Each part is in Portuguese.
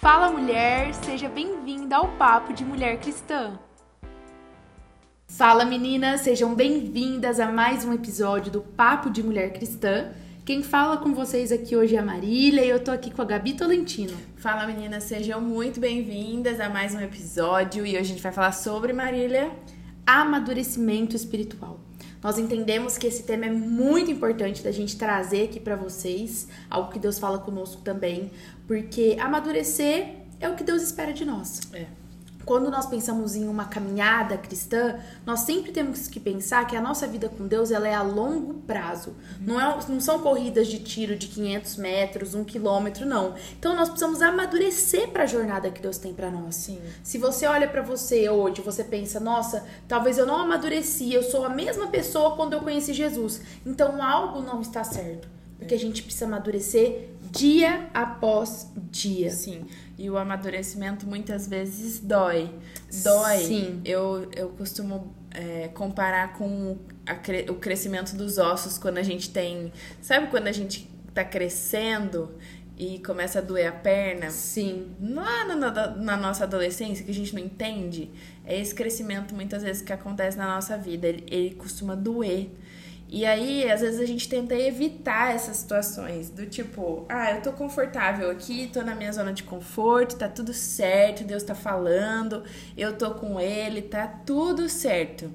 Fala mulher, seja bem-vinda ao Papo de Mulher Cristã. Fala meninas, sejam bem-vindas a mais um episódio do Papo de Mulher Cristã. Quem fala com vocês aqui hoje é a Marília e eu tô aqui com a Gabi Tolentino. Fala meninas, sejam muito bem-vindas a mais um episódio e hoje a gente vai falar sobre Marília. Amadurecimento espiritual. Nós entendemos que esse tema é muito importante da gente trazer aqui para vocês, algo que Deus fala conosco também, porque amadurecer é o que Deus espera de nós. É. Quando nós pensamos em uma caminhada cristã, nós sempre temos que pensar que a nossa vida com Deus ela é a longo prazo. Não, é, não são corridas de tiro de 500 metros, um quilômetro, não. Então nós precisamos amadurecer para a jornada que Deus tem para nós. Sim. Se você olha para você hoje, você pensa, nossa, talvez eu não amadureci, eu sou a mesma pessoa quando eu conheci Jesus. Então algo não está certo. Porque a gente precisa amadurecer dia após dia. Sim. E o amadurecimento muitas vezes dói. Dói. Sim. Eu, eu costumo é, comparar com cre o crescimento dos ossos quando a gente tem. Sabe quando a gente tá crescendo e começa a doer a perna? Sim. Lá na, na, na, nossa adolescência, que a gente não entende, é esse crescimento muitas vezes que acontece na nossa vida. Ele, ele costuma doer. E aí, às vezes a gente tenta evitar essas situações, do tipo, ah, eu tô confortável aqui, tô na minha zona de conforto, tá tudo certo, Deus tá falando, eu tô com Ele, tá tudo certo.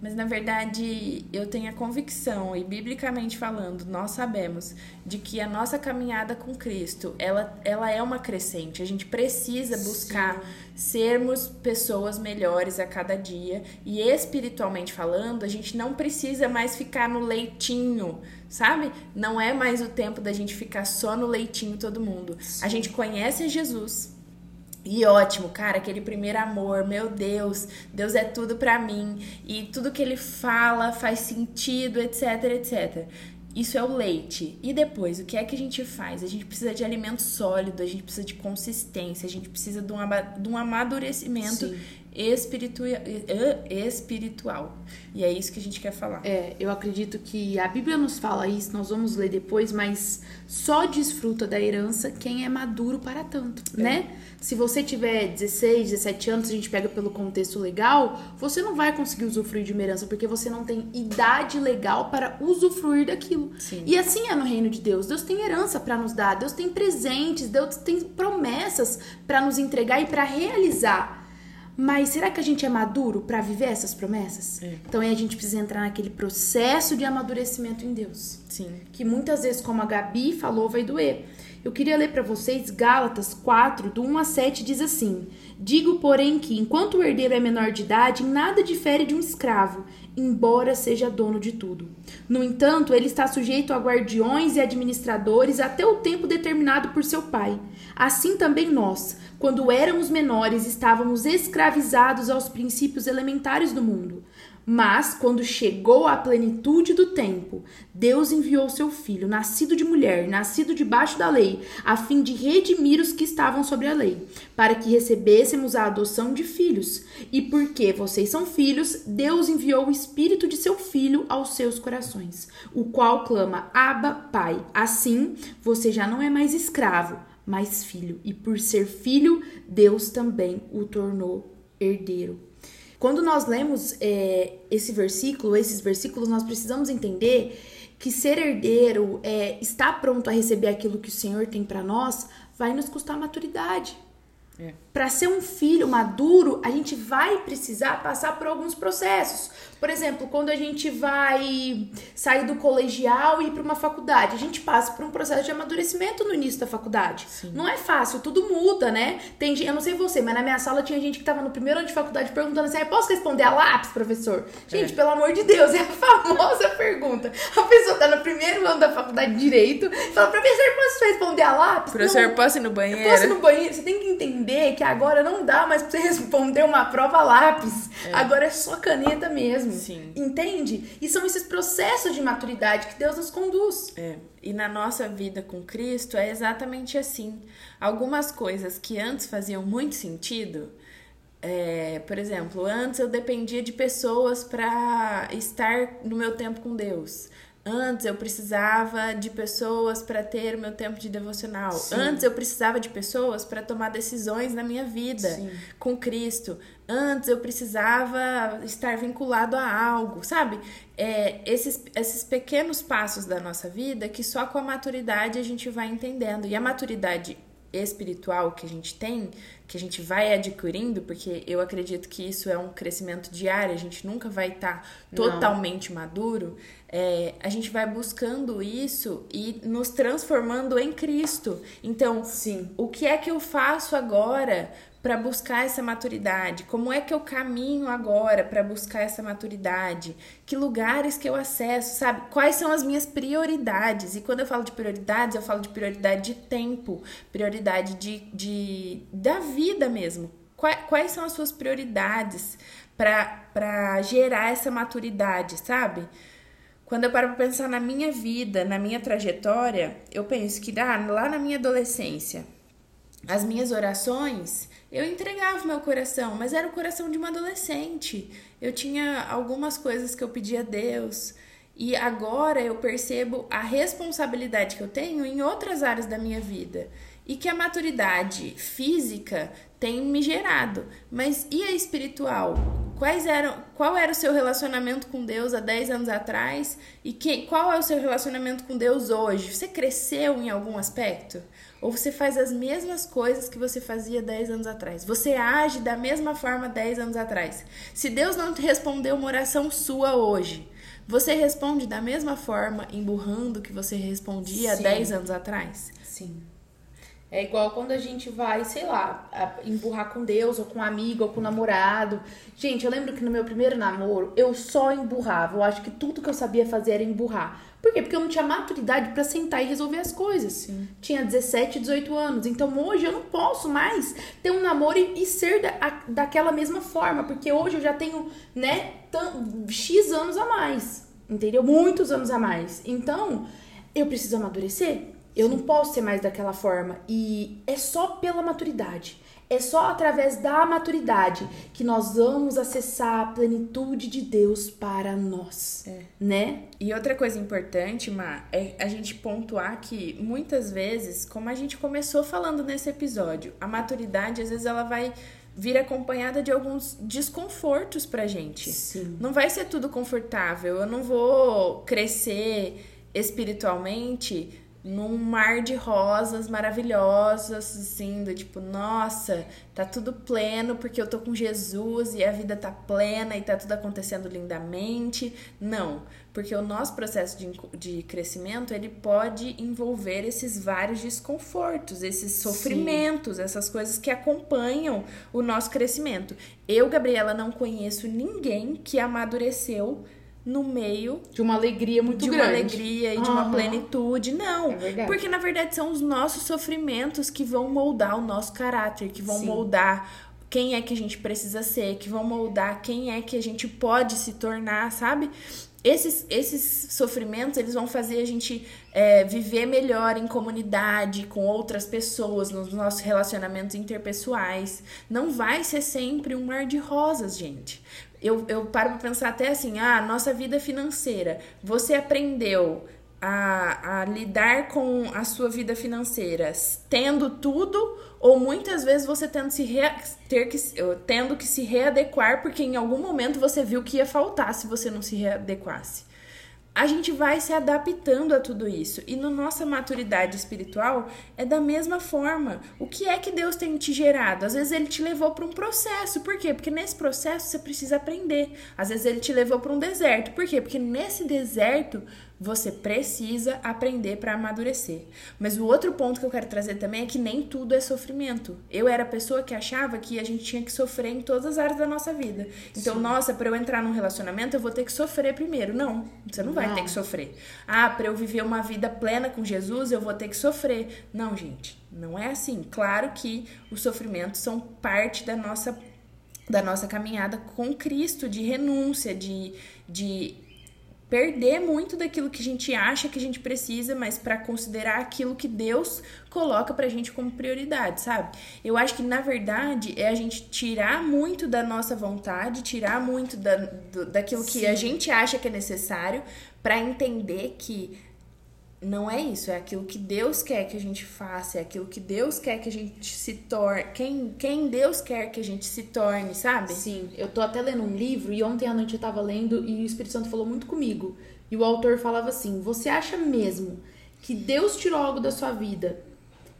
Mas na verdade, eu tenho a convicção, e biblicamente falando, nós sabemos de que a nossa caminhada com Cristo, ela, ela é uma crescente. A gente precisa buscar Sim. sermos pessoas melhores a cada dia. E espiritualmente falando, a gente não precisa mais ficar no leitinho, sabe? Não é mais o tempo da gente ficar só no leitinho todo mundo. Sim. A gente conhece Jesus e ótimo, cara, aquele primeiro amor, meu Deus, Deus é tudo para mim e tudo que ele fala faz sentido, etc, etc. Isso é o leite. E depois, o que é que a gente faz? A gente precisa de alimento sólido, a gente precisa de consistência, a gente precisa de um, de um amadurecimento espiritua espiritual. E é isso que a gente quer falar. É, eu acredito que a Bíblia nos fala isso, nós vamos ler depois, mas só desfruta da herança quem é maduro para tanto, é. né? Se você tiver 16, 17 anos, a gente pega pelo contexto legal, você não vai conseguir usufruir de uma herança porque você não tem idade legal para usufruir daquilo. Sim. E assim é no reino de Deus. Deus tem herança para nos dar, Deus tem presentes, Deus tem promessas para nos entregar e para realizar. Mas será que a gente é maduro para viver essas promessas? É. Então aí a gente precisa entrar naquele processo de amadurecimento em Deus. Sim. Que muitas vezes, como a Gabi falou, vai doer. Eu queria ler para vocês Gálatas 4, do 1 a 7, diz assim: Digo, porém, que enquanto o herdeiro é menor de idade, nada difere de um escravo, embora seja dono de tudo. No entanto, ele está sujeito a guardiões e administradores até o tempo determinado por seu pai. Assim também nós, quando éramos menores, estávamos escravizados aos princípios elementares do mundo. Mas, quando chegou a plenitude do tempo, Deus enviou seu filho, nascido de mulher, nascido debaixo da lei, a fim de redimir os que estavam sobre a lei, para que recebêssemos a adoção de filhos. E porque vocês são filhos, Deus enviou o espírito de seu filho aos seus corações, o qual clama: Abba, Pai. Assim, você já não é mais escravo, mas filho. E por ser filho, Deus também o tornou herdeiro. Quando nós lemos é, esse versículo, esses versículos, nós precisamos entender que ser herdeiro, é, estar pronto a receber aquilo que o Senhor tem para nós, vai nos custar maturidade. É. Para ser um filho maduro, a gente vai precisar passar por alguns processos. Por exemplo, quando a gente vai sair do colegial e ir para uma faculdade, a gente passa por um processo de amadurecimento no início da faculdade. Sim. Não é fácil, tudo muda, né? Tem, eu não sei você, mas na minha sala tinha gente que estava no primeiro ano de faculdade perguntando assim: ah, "Posso responder a lápis, professor?". Gente, é. pelo amor de Deus, é a famosa pergunta. A pessoa tá no primeiro ano da faculdade de direito e fala: "Professor, posso responder a lápis?". Professor, não, posso ir no banheiro? Posso ir no banheiro? Você tem que entender que agora não dá mais para você responder uma prova lápis. É. Agora é só caneta mesmo mesmo. Sim. Entende? E são esses processos de maturidade que Deus nos conduz. É. E na nossa vida com Cristo é exatamente assim. Algumas coisas que antes faziam muito sentido. É, por exemplo, antes eu dependia de pessoas para estar no meu tempo com Deus. Antes eu precisava de pessoas para ter o meu tempo de devocional. Sim. Antes eu precisava de pessoas para tomar decisões na minha vida Sim. com Cristo. Antes eu precisava estar vinculado a algo, sabe? É, esses, esses pequenos passos da nossa vida que só com a maturidade a gente vai entendendo. E a maturidade espiritual que a gente tem, que a gente vai adquirindo, porque eu acredito que isso é um crescimento diário, a gente nunca vai estar tá totalmente maduro, é, a gente vai buscando isso e nos transformando em Cristo. Então, Sim. o que é que eu faço agora para buscar essa maturidade? Como é que eu caminho agora para buscar essa maturidade? Que lugares que eu acesso, sabe? Quais são as minhas prioridades? E quando eu falo de prioridades, eu falo de prioridade de tempo, prioridade de, de da vida mesmo. Quais, quais são as suas prioridades para gerar essa maturidade, sabe? Quando eu paro para pensar na minha vida, na minha trajetória, eu penso que ah, lá na minha adolescência, as minhas orações, eu entregava meu coração, mas era o coração de uma adolescente. Eu tinha algumas coisas que eu pedia a Deus. E agora eu percebo a responsabilidade que eu tenho em outras áreas da minha vida. E que a maturidade física tem me gerado. Mas e a espiritual? Quais eram, qual era o seu relacionamento com Deus há 10 anos atrás? E que, qual é o seu relacionamento com Deus hoje? Você cresceu em algum aspecto? Ou você faz as mesmas coisas que você fazia 10 anos atrás? Você age da mesma forma 10 anos atrás? Se Deus não te respondeu uma oração sua hoje, você responde da mesma forma, emburrando que você respondia Sim. há 10 anos atrás? Sim. É igual quando a gente vai, sei lá, emburrar com Deus, ou com um amigo, ou com um namorado. Gente, eu lembro que no meu primeiro namoro, eu só emburrava. Eu acho que tudo que eu sabia fazer era emburrar. Por quê? Porque eu não tinha maturidade pra sentar e resolver as coisas. Tinha 17, 18 anos. Então hoje eu não posso mais ter um namoro e, e ser da, a- daquela mesma forma. Porque hoje eu já tenho, né, X anos a mais. Entendeu? Muitos anos a mais. Então, eu preciso amadurecer. Eu não posso ser mais daquela forma. E é só pela maturidade. É só através da maturidade que nós vamos acessar a plenitude de Deus para nós. Né? E outra coisa importante, Ma, é a gente pontuar que muitas vezes, como a gente começou falando nesse episódio, a maturidade às vezes ela vai vir acompanhada de alguns desconfortos pra gente. Sim. Não vai ser tudo confortável. Eu não vou crescer espiritualmente num mar de rosas maravilhosas, assim, do tipo, nossa, tá tudo pleno porque eu tô com Jesus e a vida tá plena e tá tudo acontecendo lindamente. Não, porque o nosso processo de, de crescimento, ele pode envolver esses vários desconfortos, esses sofrimentos, essas coisas que acompanham o nosso crescimento. Eu, Gabriela, não conheço ninguém que amadureceu no meio De uma alegria muito de uma grande. alegria e de uma plenitude. Não. É. Porque na verdade são os nossos sofrimentos que vão moldar o nosso caráter, que vão Sim. moldar quem é que a gente precisa ser, que vão moldar quem é que a gente pode se tornar, sabe? Esses, esses sofrimentos, eles vão fazer a gente é, viver melhor em comunidade, com outras pessoas, nos nossos relacionamentos interpessoais. Não vai ser sempre um mar de rosas, gente. Eu, eu paro pra pensar até assim, ah, nossa vida financeira. Você aprendeu a, a lidar com a sua vida financeira tendo tudo ou muitas vezes você tendo, se ter que, tendo que se readequar porque em algum momento você viu que ia faltar se você não se readequasse. A gente vai se adaptando a tudo isso. E na nossa maturidade espiritual é da mesma forma. O que é que Deus tem te gerado? Às vezes ele te levou para um processo. Por quê? Porque nesse processo você precisa aprender. Às vezes ele te levou para um deserto. Por quê? Porque nesse deserto você precisa aprender para amadurecer. Mas o outro ponto que eu quero trazer também é que nem tudo é sofrimento. Eu era a pessoa que achava que a gente tinha que sofrer em todas as áreas da nossa vida. Então, nossa, para eu entrar num relacionamento eu vou ter que sofrer primeiro. Não, você não vai Não. ter que sofrer. Ah, para eu viver uma vida plena com Jesus eu vou ter que sofrer. Não, gente, não é assim. Claro que os sofrimentos são parte da nossa da nossa caminhada com Cristo, de renúncia, de, de perder muito daquilo que a gente acha que a gente precisa, mas para considerar aquilo que Deus coloca pra gente como prioridade, sabe? Eu acho que na verdade é a gente tirar muito da nossa vontade, tirar muito da, do- daquilo que a gente acha que é necessário para entender que não é isso, é aquilo que Deus quer que a gente faça, é aquilo que Deus quer que a gente se torne, quem, quem Deus quer que a gente se torne, sabe? Sim, eu tô até lendo um livro e ontem à noite eu tava lendo e o Espírito Santo falou muito comigo. E o autor falava assim: Você acha mesmo que Deus tirou algo da sua vida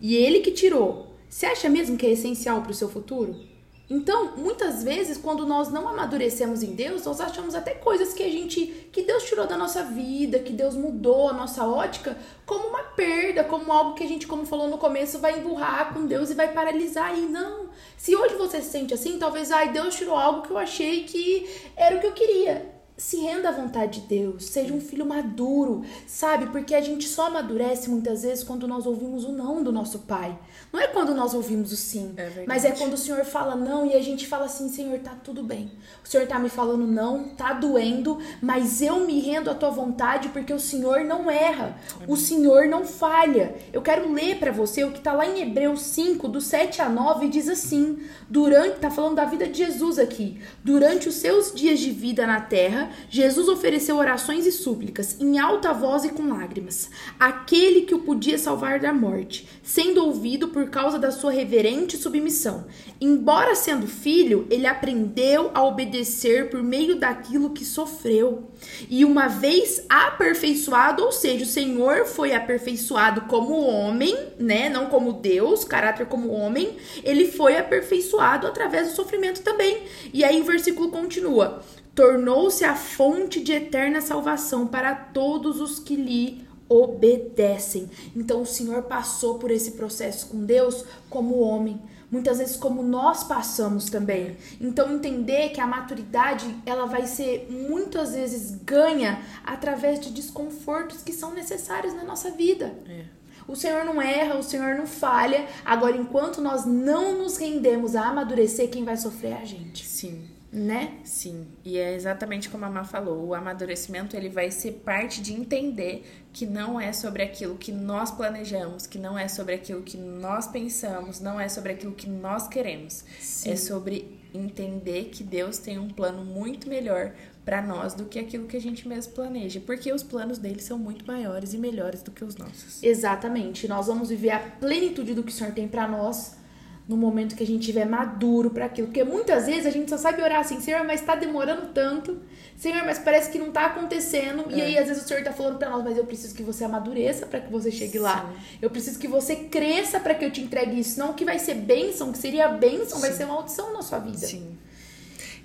e ele que tirou, você acha mesmo que é essencial para o seu futuro? Então, muitas vezes, quando nós não amadurecemos em Deus, nós achamos até coisas que a gente, que Deus tirou da nossa vida, que Deus mudou a nossa ótica, como uma perda, como algo que a gente, como falou no começo, vai emburrar com Deus e vai paralisar. E não. Se hoje você se sente assim, talvez, ai, Deus tirou algo que eu achei que era o que eu queria se renda à vontade de Deus, seja um filho maduro, sabe? Porque a gente só amadurece muitas vezes quando nós ouvimos o não do nosso pai. Não é quando nós ouvimos o sim, é mas é quando o Senhor fala não e a gente fala assim: Senhor, tá tudo bem. O Senhor tá me falando não, tá doendo, mas eu me rendo à tua vontade porque o Senhor não erra, o Senhor não falha. Eu quero ler para você o que tá lá em Hebreus 5, do 7 a 9, diz assim: durante, tá falando da vida de Jesus aqui, durante os seus dias de vida na terra, Jesus ofereceu orações e súplicas em alta voz e com lágrimas, aquele que o podia salvar da morte, sendo ouvido por causa da sua reverente submissão. Embora sendo filho, ele aprendeu a obedecer por meio daquilo que sofreu. E uma vez aperfeiçoado, ou seja, o Senhor foi aperfeiçoado como homem, né, não como Deus, caráter como homem, ele foi aperfeiçoado através do sofrimento também. E aí o versículo continua: tornou-se a fonte de eterna salvação para todos os que lhe obedecem. Então o Senhor passou por esse processo com Deus como homem, muitas vezes como nós passamos também. Então entender que a maturidade, ela vai ser muitas vezes ganha através de desconfortos que são necessários na nossa vida. É. O Senhor não erra, o Senhor não falha. Agora, enquanto nós não nos rendemos a amadurecer, quem vai sofrer é a gente. Sim né? Sim, e é exatamente como a Má falou, o amadurecimento ele vai ser parte de entender que não é sobre aquilo que nós planejamos, que não é sobre aquilo que nós pensamos, não é sobre aquilo que nós queremos. Sim. É sobre entender que Deus tem um plano muito melhor para nós do que aquilo que a gente mesmo planeja, porque os planos dele são muito maiores e melhores do que os nossos. Exatamente. Nós vamos viver a plenitude do que o Senhor tem para nós no momento que a gente estiver maduro para aquilo. Porque muitas vezes a gente só sabe orar assim, Senhor, mas está demorando tanto. Senhor, mas parece que não está acontecendo. É. E aí, às vezes, o Senhor está falando para nós, mas eu preciso que você amadureça para que você chegue Sim. lá. Eu preciso que você cresça para que eu te entregue isso. Não que vai ser bênção, que seria bênção, Sim. vai ser maldição na sua vida. Sim.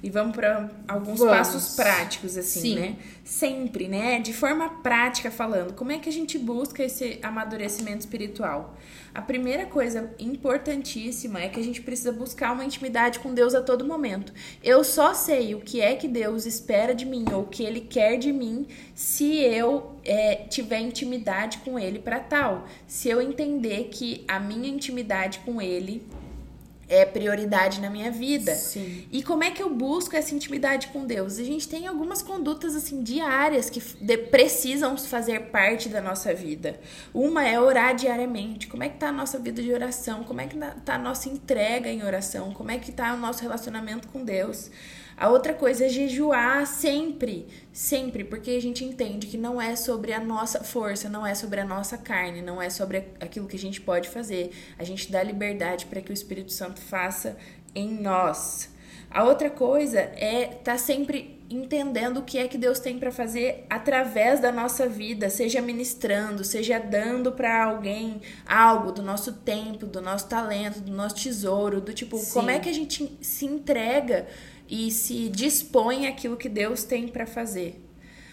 E vamos para alguns vamos. passos práticos, assim, Sim. né? Sempre, né? De forma prática falando, como é que a gente busca esse amadurecimento espiritual? A primeira coisa importantíssima é que a gente precisa buscar uma intimidade com Deus a todo momento. Eu só sei o que é que Deus espera de mim ou o que Ele quer de mim se eu é, tiver intimidade com Ele para tal. Se eu entender que a minha intimidade com Ele é prioridade na minha vida. Sim. E como é que eu busco essa intimidade com Deus? A gente tem algumas condutas assim diárias que de, precisam fazer parte da nossa vida. Uma é orar diariamente. Como é que tá a nossa vida de oração? Como é que tá a nossa entrega em oração? Como é que tá o nosso relacionamento com Deus? A outra coisa é jejuar sempre, sempre, porque a gente entende que não é sobre a nossa força, não é sobre a nossa carne, não é sobre aquilo que a gente pode fazer. A gente dá liberdade para que o Espírito Santo faça em nós. A outra coisa é estar tá sempre entendendo o que é que Deus tem para fazer através da nossa vida, seja ministrando, seja dando para alguém algo do nosso tempo, do nosso talento, do nosso tesouro, do tipo, Sim. como é que a gente se entrega e se dispõe aquilo que Deus tem para fazer.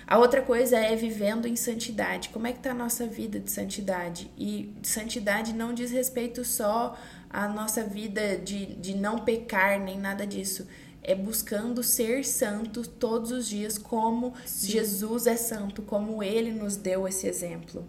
A outra coisa é vivendo em santidade. Como é que está a nossa vida de santidade? E santidade não diz respeito só à nossa vida de, de não pecar, nem nada disso. É buscando ser santo todos os dias, como Sim. Jesus é santo, como ele nos deu esse exemplo.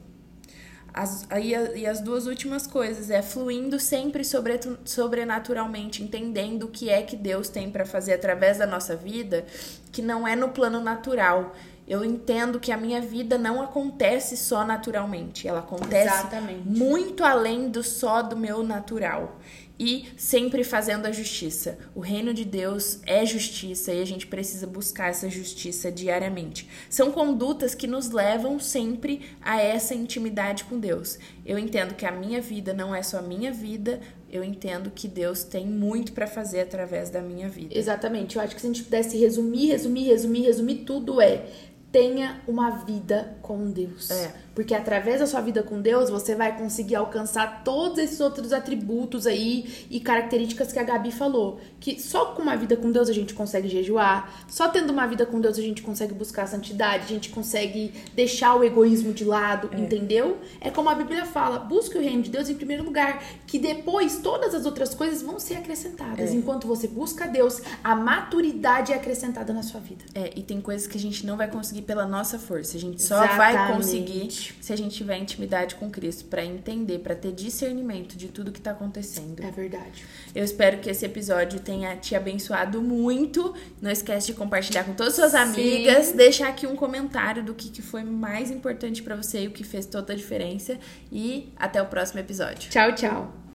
As, aí, e as duas últimas coisas é fluindo sempre sobre, sobrenaturalmente, entendendo o que é que Deus tem para fazer através da nossa vida, que não é no plano natural. Eu entendo que a minha vida não acontece só naturalmente, ela acontece Exatamente. muito além do só do meu natural e sempre fazendo a justiça. O reino de Deus é justiça e a gente precisa buscar essa justiça diariamente. São condutas que nos levam sempre a essa intimidade com Deus. Eu entendo que a minha vida não é só minha vida, eu entendo que Deus tem muito para fazer através da minha vida. Exatamente. Eu acho que se a gente pudesse resumir, resumir, resumir, resumir tudo é tenha uma vida com Deus. É. Porque através da sua vida com Deus, você vai conseguir alcançar todos esses outros atributos aí e características que a Gabi falou. Que só com uma vida com Deus a gente consegue jejuar, só tendo uma vida com Deus a gente consegue buscar a santidade, a gente consegue deixar o egoísmo de lado, entendeu? É como a Bíblia fala: busque o reino de Deus em primeiro lugar, que depois todas as outras coisas vão ser acrescentadas. Enquanto você busca Deus, a maturidade é acrescentada na sua vida. É, e tem coisas que a gente não vai conseguir pela nossa força. A gente só vai conseguir se a gente tiver intimidade com Cristo, para entender, para ter discernimento de tudo que tá acontecendo. É verdade. Eu espero que esse episódio tenha te abençoado muito. Não esquece de compartilhar com todas as suas amigas, deixar aqui um comentário do que, que foi mais importante para você e o que fez toda a diferença. E até o próximo episódio. Tchau, tchau.